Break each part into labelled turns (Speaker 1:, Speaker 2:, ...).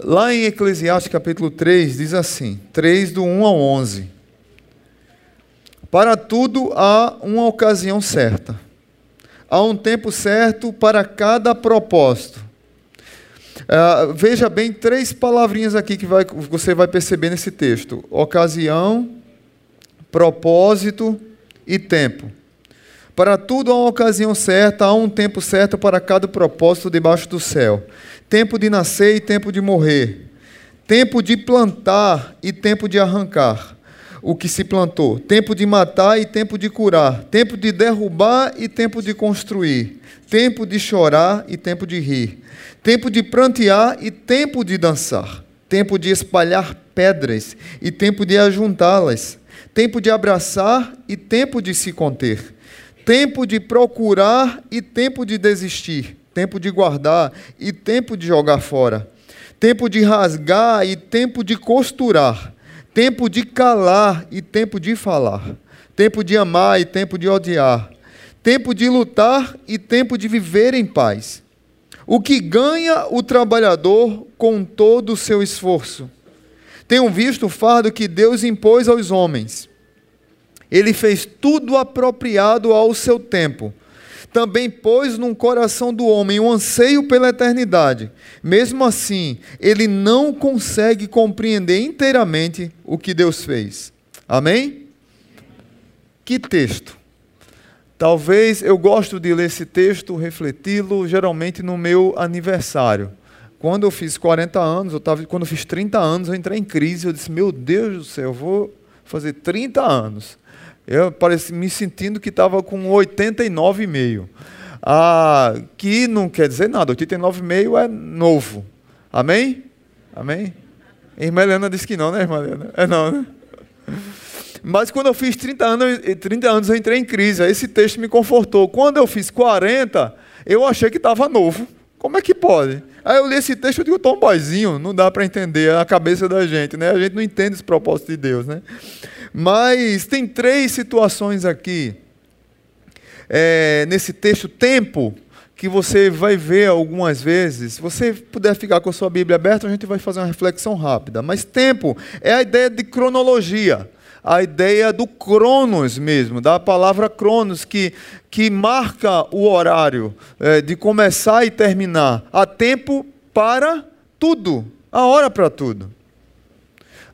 Speaker 1: Lá em Eclesiastes capítulo 3 diz assim, 3 do 1 ao 11. Para tudo há uma ocasião certa. Há um tempo certo para cada propósito. Uh, veja bem três palavrinhas aqui que vai, você vai perceber nesse texto: ocasião, propósito e tempo. Para tudo há uma ocasião certa, há um tempo certo para cada propósito debaixo do céu. Tempo de nascer e tempo de morrer. Tempo de plantar e tempo de arrancar o que se plantou. Tempo de matar e tempo de curar. Tempo de derrubar e tempo de construir. Tempo de chorar e tempo de rir. Tempo de prantear e tempo de dançar. Tempo de espalhar pedras e tempo de ajuntá-las tempo de abraçar e tempo de se conter, tempo de procurar e tempo de desistir, tempo de guardar e tempo de jogar fora, tempo de rasgar e tempo de costurar, tempo de calar e tempo de falar, tempo de amar e tempo de odiar, tempo de lutar e tempo de viver em paz. O que ganha o trabalhador com todo o seu esforço? Tenham visto o fardo que Deus impôs aos homens. Ele fez tudo apropriado ao seu tempo. Também pôs no coração do homem um anseio pela eternidade. Mesmo assim, ele não consegue compreender inteiramente o que Deus fez. Amém? Que texto. Talvez eu gosto de ler esse texto, refleti-lo, geralmente no meu aniversário. Quando eu fiz 40 anos, eu tava, quando eu fiz 30 anos, eu entrei em crise. Eu disse: Meu Deus do céu, eu vou fazer 30 anos. Eu pareci me sentindo que estava com 89,5. Ah, que não quer dizer nada, 89,5 é novo. Amém? Amém? Irmã Helena disse que não, né, irmã Helena? É não, né? Mas quando eu fiz 30 anos, 30 anos eu entrei em crise. Esse texto me confortou. Quando eu fiz 40, eu achei que estava novo. Como é que pode? Aí eu li esse texto e digo, tomboizinho, não dá para entender a cabeça da gente, né? A gente não entende esse propósito de Deus, né? Mas tem três situações aqui, é, nesse texto, tempo, que você vai ver algumas vezes. Se você puder ficar com a sua Bíblia aberta, a gente vai fazer uma reflexão rápida. Mas tempo é a ideia de cronologia a ideia do cronos mesmo, da palavra cronos, que, que marca o horário é, de começar e terminar. Há tempo para tudo, há hora para tudo.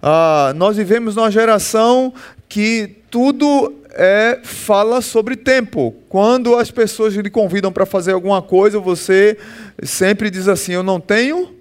Speaker 1: Ah, nós vivemos numa geração que tudo é, fala sobre tempo. Quando as pessoas lhe convidam para fazer alguma coisa, você sempre diz assim: Eu não tenho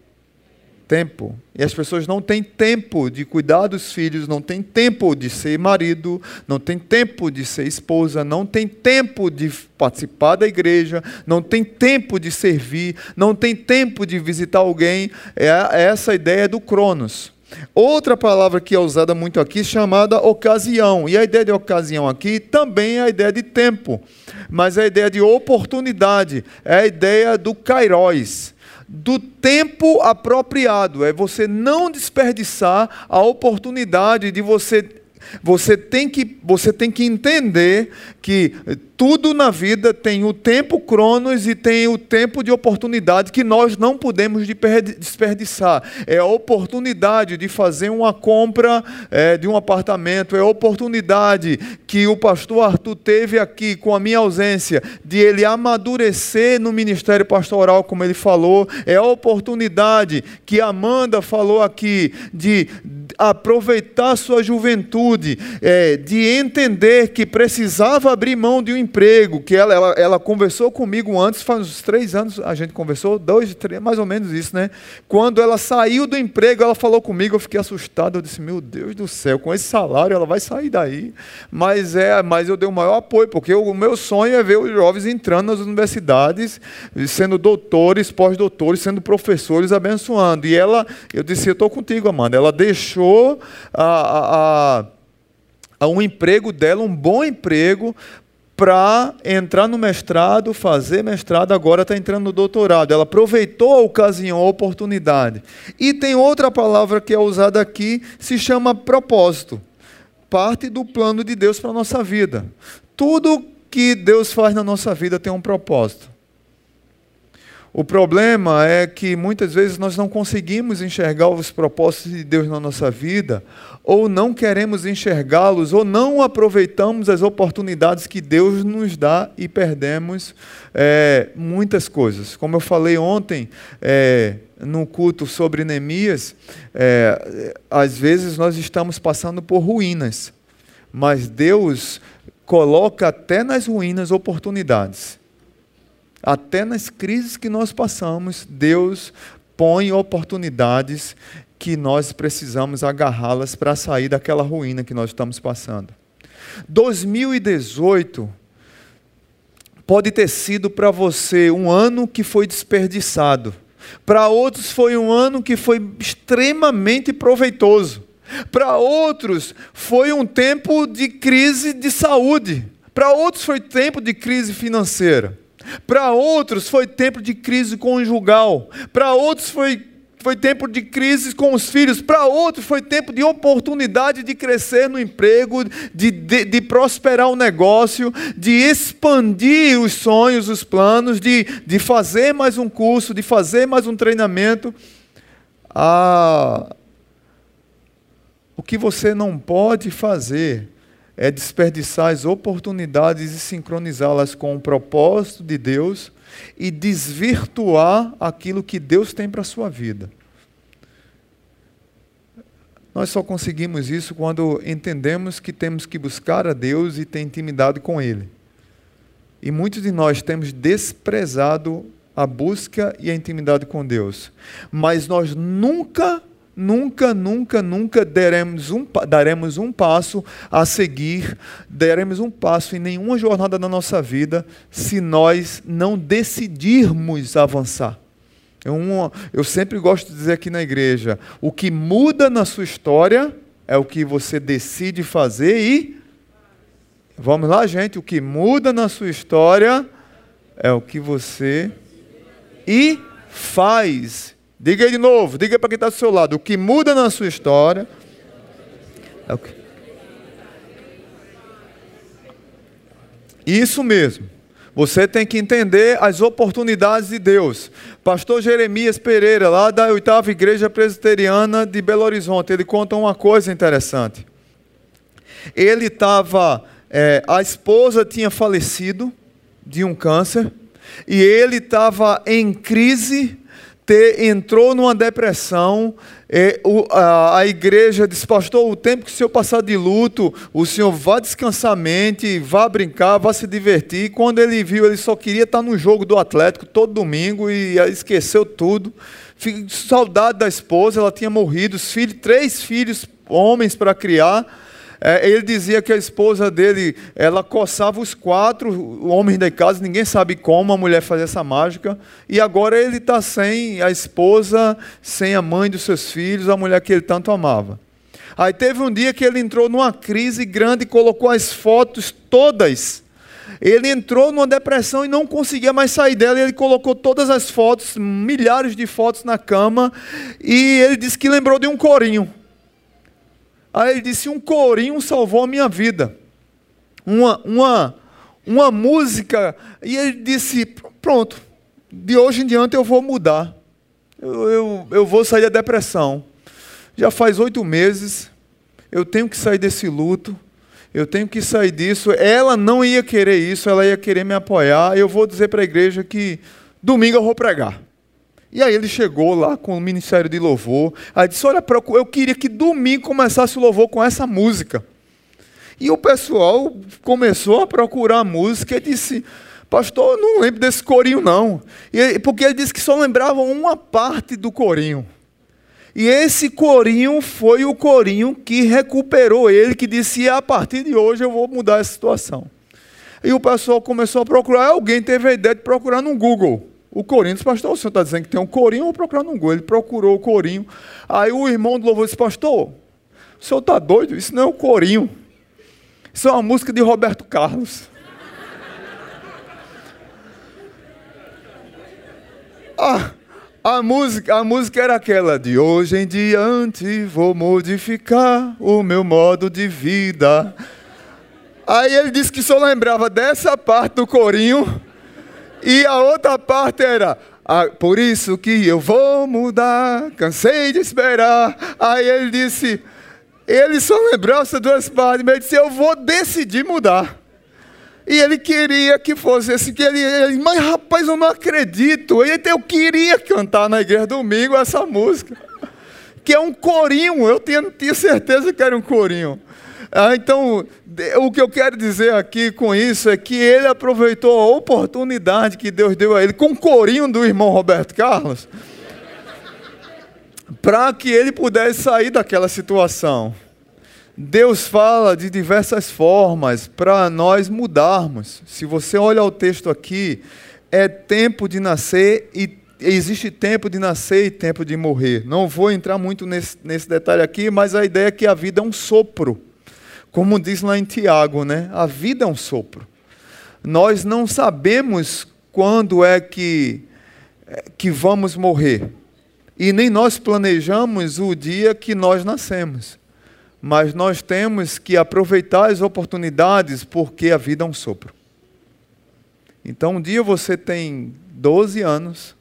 Speaker 1: tempo. E as pessoas não têm tempo de cuidar dos filhos, não têm tempo de ser marido, não têm tempo de ser esposa, não têm tempo de participar da igreja, não têm tempo de servir, não têm tempo de visitar alguém. É essa ideia do Cronos. Outra palavra que é usada muito aqui chamada ocasião. E a ideia de ocasião aqui também é a ideia de tempo, mas é a ideia de oportunidade, é a ideia do kairos do tempo apropriado, é você não desperdiçar a oportunidade de você você tem que, você tem que entender que tudo na vida tem o tempo cronos e tem o tempo de oportunidade que nós não podemos desperdiçar. É a oportunidade de fazer uma compra é, de um apartamento, é a oportunidade que o pastor Arthur teve aqui com a minha ausência, de ele amadurecer no ministério pastoral, como ele falou, é a oportunidade que Amanda falou aqui, de aproveitar sua juventude, é, de entender que precisava abrir mão de um emprego, que ela, ela, ela conversou comigo antes, faz uns três anos a gente conversou, dois, três, mais ou menos isso, né? Quando ela saiu do emprego, ela falou comigo, eu fiquei assustado, eu disse, meu Deus do céu, com esse salário ela vai sair daí. Mas, é, mas eu dei o maior apoio, porque o meu sonho é ver os jovens entrando nas universidades, sendo doutores, pós-doutores, sendo professores, abençoando. E ela, eu disse, eu estou contigo, Amanda. Ela deixou a, a, a um emprego dela, um bom emprego, para entrar no mestrado, fazer mestrado, agora está entrando no doutorado. Ela aproveitou a ocasião, a oportunidade. E tem outra palavra que é usada aqui, se chama propósito. Parte do plano de Deus para a nossa vida. Tudo que Deus faz na nossa vida tem um propósito. O problema é que muitas vezes nós não conseguimos enxergar os propósitos de Deus na nossa vida, ou não queremos enxergá-los, ou não aproveitamos as oportunidades que Deus nos dá e perdemos é, muitas coisas. Como eu falei ontem é, no culto sobre Neemias, é, às vezes nós estamos passando por ruínas, mas Deus coloca até nas ruínas oportunidades. Até nas crises que nós passamos, Deus põe oportunidades que nós precisamos agarrá-las para sair daquela ruína que nós estamos passando. 2018 pode ter sido para você um ano que foi desperdiçado. Para outros foi um ano que foi extremamente proveitoso. Para outros foi um tempo de crise de saúde. Para outros foi tempo de crise financeira. Para outros foi tempo de crise conjugal. Para outros foi, foi tempo de crise com os filhos. Para outros foi tempo de oportunidade de crescer no emprego, de, de, de, prosperar o negócio, de expandir os sonhos, os planos, de, de fazer mais um curso, de fazer mais um treinamento. Ah, o que você não pode fazer é desperdiçar as oportunidades e sincronizá-las com o propósito de Deus e desvirtuar aquilo que Deus tem para a sua vida. Nós só conseguimos isso quando entendemos que temos que buscar a Deus e ter intimidade com Ele. E muitos de nós temos desprezado a busca e a intimidade com Deus. Mas nós nunca Nunca, nunca, nunca daremos um, daremos um passo a seguir, daremos um passo em nenhuma jornada da nossa vida se nós não decidirmos avançar. Eu, eu sempre gosto de dizer aqui na igreja: o que muda na sua história é o que você decide fazer e. Vamos lá, gente. O que muda na sua história é o que você e faz Diga aí de novo, diga para quem está do seu lado. O que muda na sua história é o que. Isso mesmo. Você tem que entender as oportunidades de Deus. Pastor Jeremias Pereira, lá da oitava igreja presbiteriana de Belo Horizonte, ele conta uma coisa interessante. Ele estava, é, a esposa tinha falecido de um câncer e ele estava em crise ter, entrou numa depressão, o, a, a, igreja disse, pastor, o tempo que o senhor passar de luto, o senhor vá descansar mente, vá brincar, vá se divertir. Quando ele viu, ele só queria estar no jogo do Atlético todo domingo e esqueceu tudo. Saudade da esposa, ela tinha morrido, os filhos, três filhos homens para criar. É, ele dizia que a esposa dele, ela coçava os quatro homens da casa, ninguém sabe como a mulher fazia essa mágica, e agora ele está sem a esposa, sem a mãe dos seus filhos, a mulher que ele tanto amava. Aí teve um dia que ele entrou numa crise grande colocou as fotos todas. Ele entrou numa depressão e não conseguia mais sair dela. Ele colocou todas as fotos, milhares de fotos na cama, e ele disse que lembrou de um corinho. Aí ele disse: Um corinho salvou a minha vida. Uma, uma, uma música. E ele disse: Pronto, de hoje em diante eu vou mudar. Eu, eu, eu vou sair da depressão. Já faz oito meses. Eu tenho que sair desse luto. Eu tenho que sair disso. Ela não ia querer isso, ela ia querer me apoiar. Eu vou dizer para a igreja que domingo eu vou pregar. E aí ele chegou lá com o ministério de louvor. Aí disse: Olha, eu queria que domingo começasse o louvor com essa música. E o pessoal começou a procurar a música e disse: Pastor, eu não lembro desse corinho, não. E, porque ele disse que só lembrava uma parte do corinho. E esse corinho foi o corinho que recuperou ele, que disse: A partir de hoje eu vou mudar essa situação. E o pessoal começou a procurar. Alguém teve a ideia de procurar no Google o corinho. Disse, pastor, o senhor está dizendo que tem um corinho, vou procurar no Google. Ele procurou o corinho. Aí o irmão do louvor disse, pastor, o senhor está doido? Isso não é o corinho. Isso é uma música de Roberto Carlos. Ah, a música, a música era aquela de hoje em diante vou modificar o meu modo de vida. Aí ele disse que só lembrava dessa parte do corinho e a outra parte era: Ah, por isso que eu vou mudar, cansei de esperar. Aí ele disse, ele só lembrou essas duas partes, mas ele disse, eu vou decidir mudar. E ele queria que fosse esse, que ele, ele, mas rapaz, eu não acredito. Ele, eu queria cantar na igreja domingo essa música, que é um corinho. Eu tinha, tinha certeza que era um corinho. Ah, então, o que eu quero dizer aqui com isso é que ele aproveitou a oportunidade que Deus deu a ele, com o corinho do irmão Roberto Carlos, para que ele pudesse sair daquela situação. Deus fala de diversas formas para nós mudarmos. Se você olha o texto aqui, é tempo de nascer e existe tempo de nascer e tempo de morrer. Não vou entrar muito nesse, nesse detalhe aqui, mas a ideia é que a vida é um sopro. Como diz lá em Tiago, né? A vida é um sopro. Nós não sabemos quando é que, é, que vamos morrer. E nem nós planejamos o dia que nós nascemos mas nós temos que aproveitar as oportunidades porque a vida é um sopro. Então, um dia você tem 12 anos.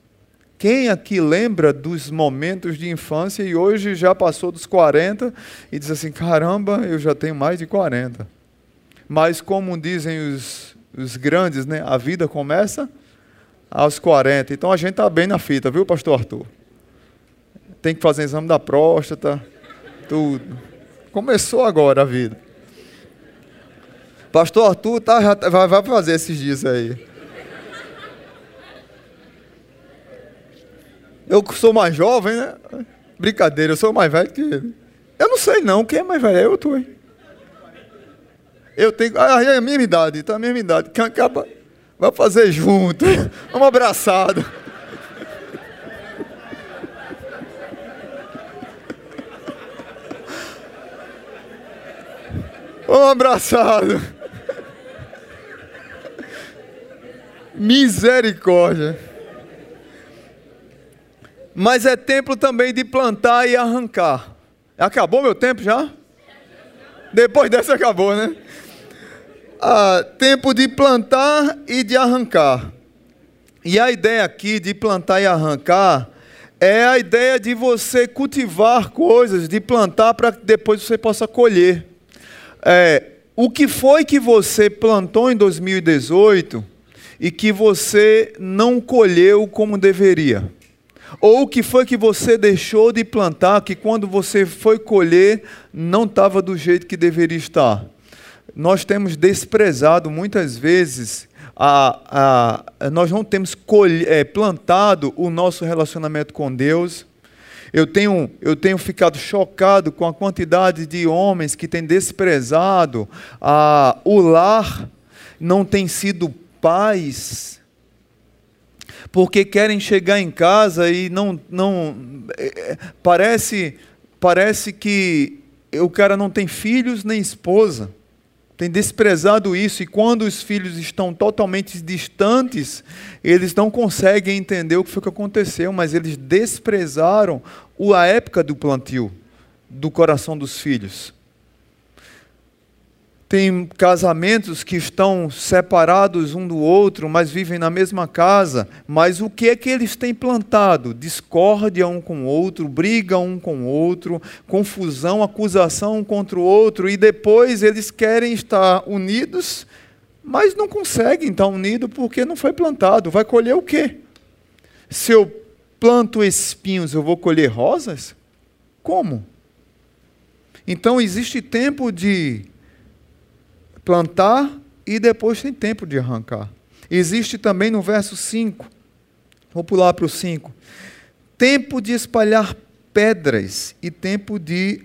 Speaker 1: Quem aqui lembra dos momentos de infância e hoje já passou dos 40 e diz assim: caramba, eu já tenho mais de 40. Mas, como dizem os, os grandes, né, a vida começa aos 40. Então a gente está bem na fita, viu, Pastor Arthur? Tem que fazer exame da próstata, tudo. Começou agora a vida. Pastor Arthur tá, vai fazer esses dias aí. Eu sou mais jovem, né? Brincadeira, eu sou mais velho que ele. Eu não sei não, quem é mais velho? Eu tô, hein? Eu tenho. Ah, é a mesma idade, tá a mesma idade. Quem acaba. Vai fazer junto. Vamos abraçado. Um abraçado. Misericórdia. Mas é tempo também de plantar e arrancar. Acabou meu tempo já? Depois dessa acabou, né? Ah, tempo de plantar e de arrancar. E a ideia aqui de plantar e arrancar é a ideia de você cultivar coisas, de plantar para que depois você possa colher é, o que foi que você plantou em 2018 e que você não colheu como deveria? Ou o que foi que você deixou de plantar que quando você foi colher não estava do jeito que deveria estar? Nós temos desprezado muitas vezes a, a, nós não temos colhe, é, plantado o nosso relacionamento com Deus, eu tenho, eu tenho ficado chocado com a quantidade de homens que têm desprezado ah, o lar, não têm sido pais, porque querem chegar em casa e não. não é, é, parece, parece que o cara não tem filhos nem esposa tem desprezado isso, e quando os filhos estão totalmente distantes, eles não conseguem entender o que foi que aconteceu, mas eles desprezaram a época do plantio do coração dos filhos. Tem casamentos que estão separados um do outro, mas vivem na mesma casa. Mas o que é que eles têm plantado? Discórdia um com o outro, briga um com o outro, confusão, acusação um contra o outro, e depois eles querem estar unidos, mas não conseguem estar unidos porque não foi plantado. Vai colher o quê? Se eu planto espinhos, eu vou colher rosas? Como? Então existe tempo de plantar e depois tem tempo de arrancar. Existe também no verso 5, vou pular para o 5, tempo de espalhar pedras e tempo de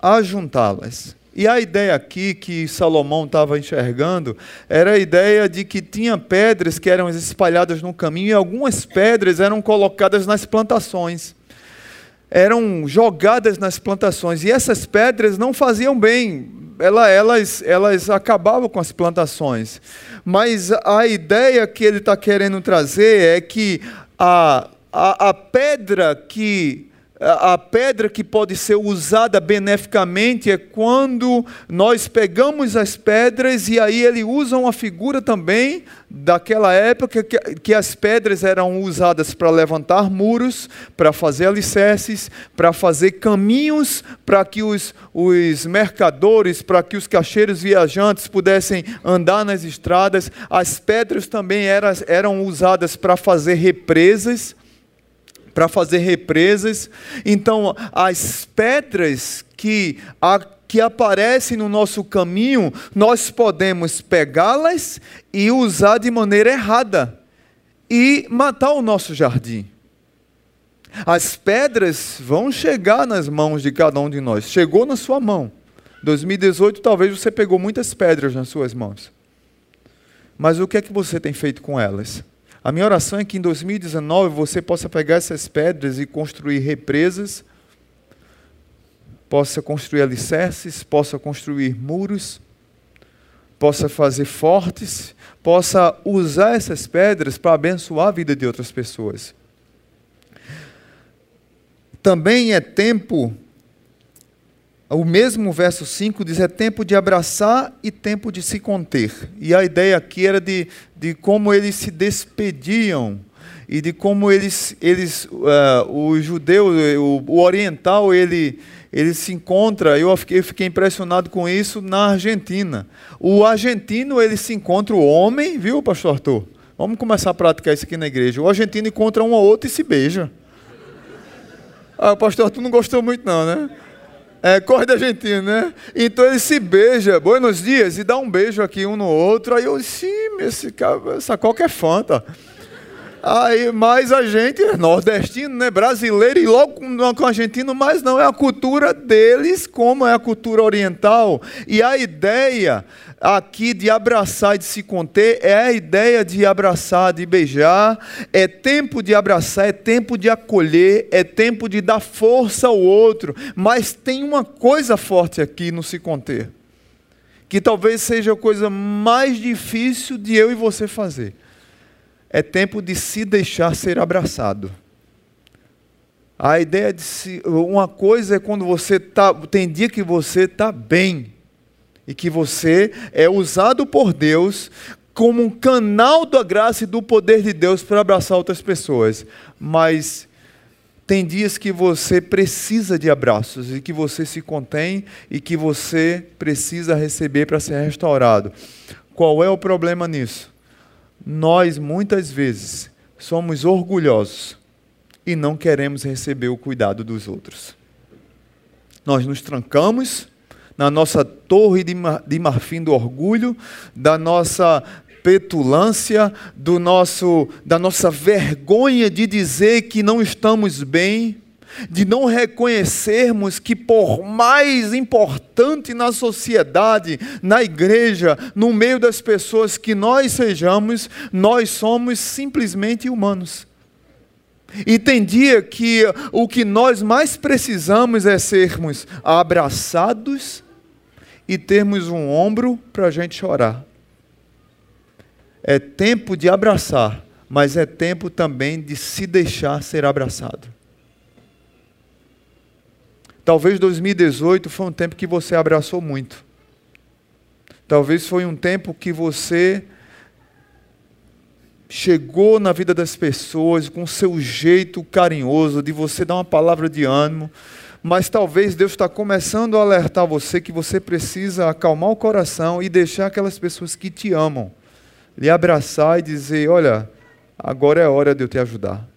Speaker 1: ajuntá-las. E a ideia aqui que Salomão estava enxergando era a ideia de que tinha pedras que eram espalhadas no caminho e algumas pedras eram colocadas nas plantações eram jogadas nas plantações e essas pedras não faziam bem, elas, elas acabavam com as plantações. Mas a ideia que ele está querendo trazer é que a, a, a pedra que a pedra que pode ser usada beneficamente é quando nós pegamos as pedras e aí ele usa uma figura também daquela época que, que as pedras eram usadas para levantar muros, para fazer alicerces, para fazer caminhos para que os, os mercadores, para que os cacheiros viajantes pudessem andar nas estradas. As pedras também eram, eram usadas para fazer represas para fazer represas. Então, as pedras que, a, que aparecem no nosso caminho, nós podemos pegá-las e usar de maneira errada e matar o nosso jardim. As pedras vão chegar nas mãos de cada um de nós. Chegou na sua mão. 2018, talvez você pegou muitas pedras nas suas mãos. Mas o que é que você tem feito com elas? A minha oração é que em 2019 você possa pegar essas pedras e construir represas, possa construir alicerces, possa construir muros, possa fazer fortes, possa usar essas pedras para abençoar a vida de outras pessoas. Também é tempo o mesmo verso 5 diz: é tempo de abraçar e tempo de se conter. E a ideia aqui era de, de como eles se despediam e de como eles, eles uh, o judeu, o, o, oriental, ele, ele se encontra. Eu fiquei, eu fiquei impressionado com isso na Argentina. O argentino ele se encontra o homem, viu, Pastor Arthur? Vamos começar a praticar isso aqui na igreja. O argentino encontra um ou outro e se beija. Ah, o pastor Arthur não gostou muito, não, né? É, corre da Argentina, né? Então ele se beija, buenos dias, e dá um beijo aqui um no outro. Aí eu disse, esse cara, essa coca é fanta. Aí, mas a gente é nordestino, né? Brasileiro e logo com argentino, mas não é a cultura deles, como é a cultura oriental. E a ideia aqui de abraçar e de se conter é a ideia de abraçar, de beijar. É tempo de abraçar, é tempo de acolher, é tempo de dar força ao outro. Mas tem uma coisa forte aqui no se conter, que talvez seja a coisa mais difícil de eu e você fazer é tempo de se deixar ser abraçado. A ideia de se, uma coisa é quando você tá, tem dia que você está bem e que você é usado por Deus como um canal da graça e do poder de Deus para abraçar outras pessoas. Mas tem dias que você precisa de abraços e que você se contém e que você precisa receber para ser restaurado. Qual é o problema nisso? nós muitas vezes somos orgulhosos e não queremos receber o cuidado dos outros. Nós nos trancamos na nossa torre de marfim do orgulho, da nossa petulância, do nosso, da nossa vergonha de dizer que não estamos bem, de não reconhecermos que, por mais importante na sociedade, na igreja, no meio das pessoas que nós sejamos, nós somos simplesmente humanos. E tem dia que o que nós mais precisamos é sermos abraçados e termos um ombro para a gente chorar. É tempo de abraçar, mas é tempo também de se deixar ser abraçado. Talvez 2018 foi um tempo que você abraçou muito. Talvez foi um tempo que você chegou na vida das pessoas com seu jeito carinhoso de você dar uma palavra de ânimo, mas talvez Deus está começando a alertar você que você precisa acalmar o coração e deixar aquelas pessoas que te amam lhe abraçar e dizer: Olha, agora é hora de eu te ajudar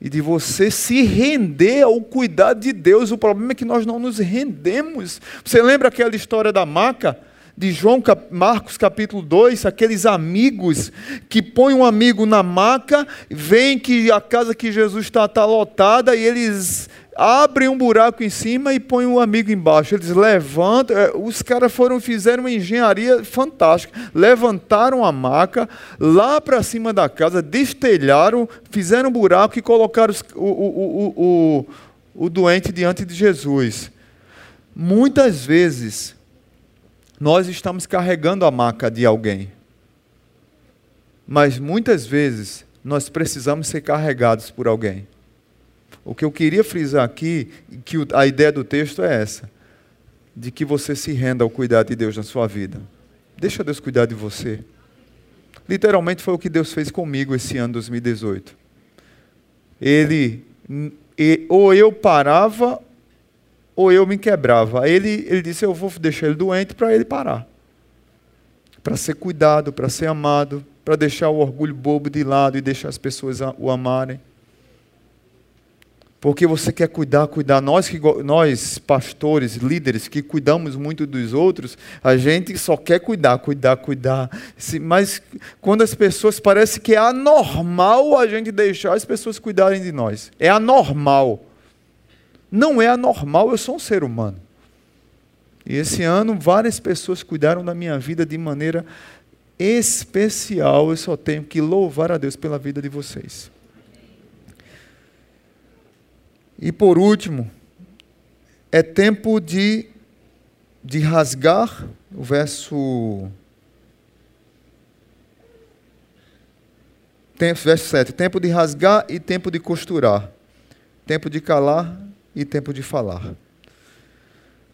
Speaker 1: e de você se render ao cuidado de Deus. O problema é que nós não nos rendemos. Você lembra aquela história da maca? De João Marcos capítulo 2, aqueles amigos que põem um amigo na maca, veem que a casa que Jesus está está lotada e eles abrem um buraco em cima e põem o amigo embaixo. Eles levantam, é, os caras foram fizeram uma engenharia fantástica. Levantaram a maca lá para cima da casa, destelharam, fizeram um buraco e colocaram o, o, o, o, o doente diante de Jesus. Muitas vezes nós estamos carregando a maca de alguém. Mas muitas vezes nós precisamos ser carregados por alguém. O que eu queria frisar aqui, que a ideia do texto é essa: de que você se renda ao cuidado de Deus na sua vida. Deixa Deus cuidar de você. Literalmente foi o que Deus fez comigo esse ano 2018. Ele, ou eu parava, ou eu me quebrava. Ele, ele disse: Eu vou deixar ele doente para ele parar. Para ser cuidado, para ser amado, para deixar o orgulho bobo de lado e deixar as pessoas o amarem porque você quer cuidar, cuidar. Nós, que, nós, pastores, líderes, que cuidamos muito dos outros, a gente só quer cuidar, cuidar, cuidar. Mas quando as pessoas, parece que é anormal a gente deixar as pessoas cuidarem de nós. É anormal. Não é anormal, eu sou um ser humano. E esse ano, várias pessoas cuidaram da minha vida de maneira especial. Eu só tenho que louvar a Deus pela vida de vocês. E por último, é tempo de, de rasgar, o verso. verso 7. Tempo de rasgar e tempo de costurar. Tempo de calar e tempo de falar.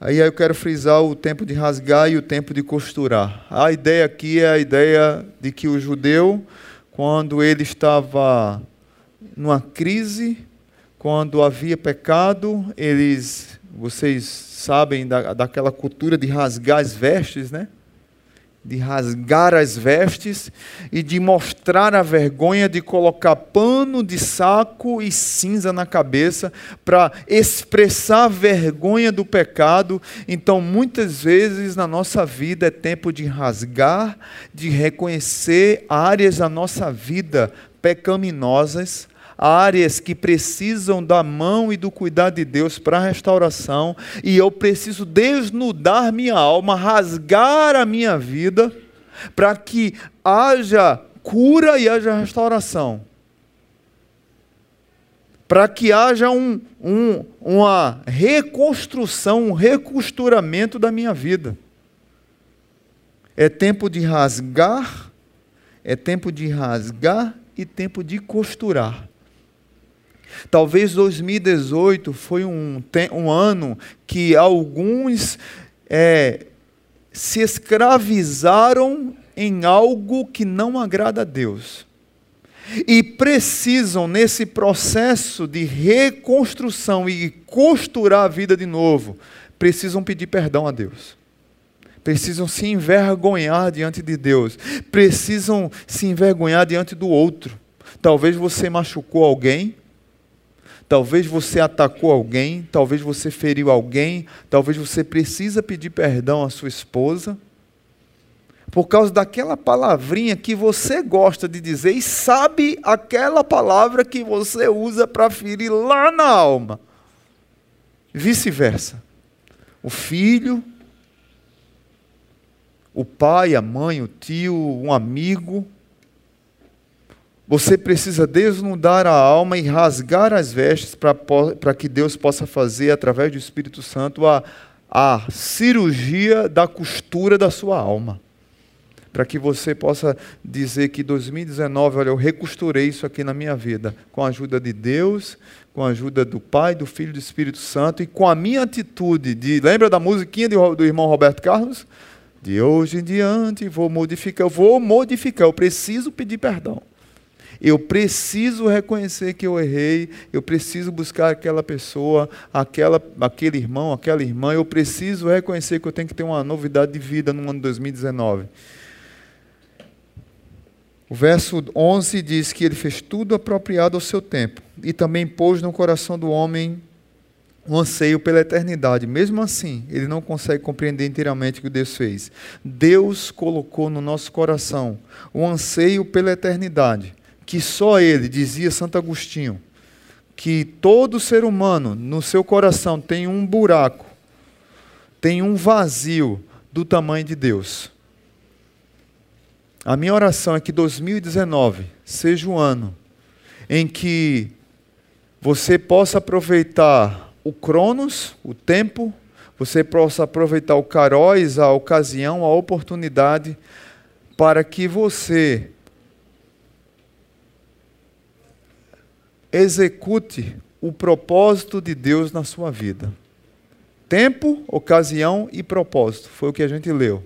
Speaker 1: Aí eu quero frisar o tempo de rasgar e o tempo de costurar. A ideia aqui é a ideia de que o judeu, quando ele estava numa crise, quando havia pecado, eles, vocês sabem da, daquela cultura de rasgar as vestes, né? De rasgar as vestes e de mostrar a vergonha de colocar pano de saco e cinza na cabeça para expressar a vergonha do pecado. Então, muitas vezes na nossa vida é tempo de rasgar, de reconhecer áreas da nossa vida pecaminosas áreas que precisam da mão e do cuidado de Deus para a restauração, e eu preciso desnudar minha alma, rasgar a minha vida, para que haja cura e haja restauração. Para que haja um, um, uma reconstrução, um recosturamento da minha vida. É tempo de rasgar, é tempo de rasgar e tempo de costurar. Talvez 2018 foi um, um ano que alguns é, se escravizaram em algo que não agrada a Deus. E precisam, nesse processo de reconstrução e costurar a vida de novo, precisam pedir perdão a Deus. Precisam se envergonhar diante de Deus. Precisam se envergonhar diante do outro. Talvez você machucou alguém, Talvez você atacou alguém, talvez você feriu alguém, talvez você precisa pedir perdão à sua esposa por causa daquela palavrinha que você gosta de dizer e sabe aquela palavra que você usa para ferir lá na alma. Vice-versa. O filho, o pai, a mãe, o tio, um amigo, você precisa desnudar a alma e rasgar as vestes para que Deus possa fazer, através do Espírito Santo, a, a cirurgia da costura da sua alma. Para que você possa dizer que 2019, olha, eu recosturei isso aqui na minha vida, com a ajuda de Deus, com a ajuda do Pai, do Filho e do Espírito Santo, e com a minha atitude de. Lembra da musiquinha do irmão Roberto Carlos? De hoje em diante vou modificar, eu vou modificar, eu preciso pedir perdão. Eu preciso reconhecer que eu errei, eu preciso buscar aquela pessoa, aquela, aquele irmão, aquela irmã, eu preciso reconhecer que eu tenho que ter uma novidade de vida no ano de 2019. O verso 11 diz que ele fez tudo apropriado ao seu tempo e também pôs no coração do homem um anseio pela eternidade. Mesmo assim, ele não consegue compreender inteiramente o que Deus fez. Deus colocou no nosso coração um anseio pela eternidade que só ele, dizia Santo Agostinho, que todo ser humano no seu coração tem um buraco, tem um vazio do tamanho de Deus. A minha oração é que 2019 seja o ano em que você possa aproveitar o Cronos, o tempo, você possa aproveitar o Caróis, a ocasião, a oportunidade, para que você execute o propósito de Deus na sua vida. Tempo, ocasião e propósito. Foi o que a gente leu.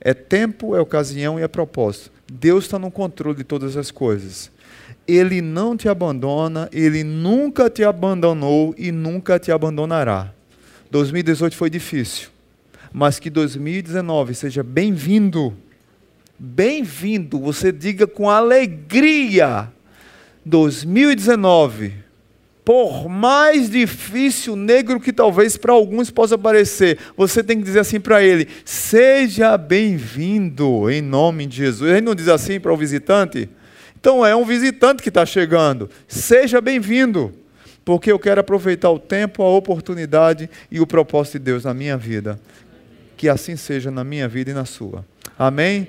Speaker 1: É tempo, é ocasião e é propósito. Deus está no controle de todas as coisas. Ele não te abandona, ele nunca te abandonou e nunca te abandonará. 2018 foi difícil, mas que 2019 seja bem-vindo. Bem-vindo, você diga com alegria. 2019 por mais difícil, negro que talvez para alguns possa parecer, você tem que dizer assim para ele: seja bem-vindo em nome de Jesus. Ele não diz assim para o visitante? Então é um visitante que está chegando. Seja bem-vindo, porque eu quero aproveitar o tempo, a oportunidade e o propósito de Deus na minha vida. Que assim seja na minha vida e na sua. Amém?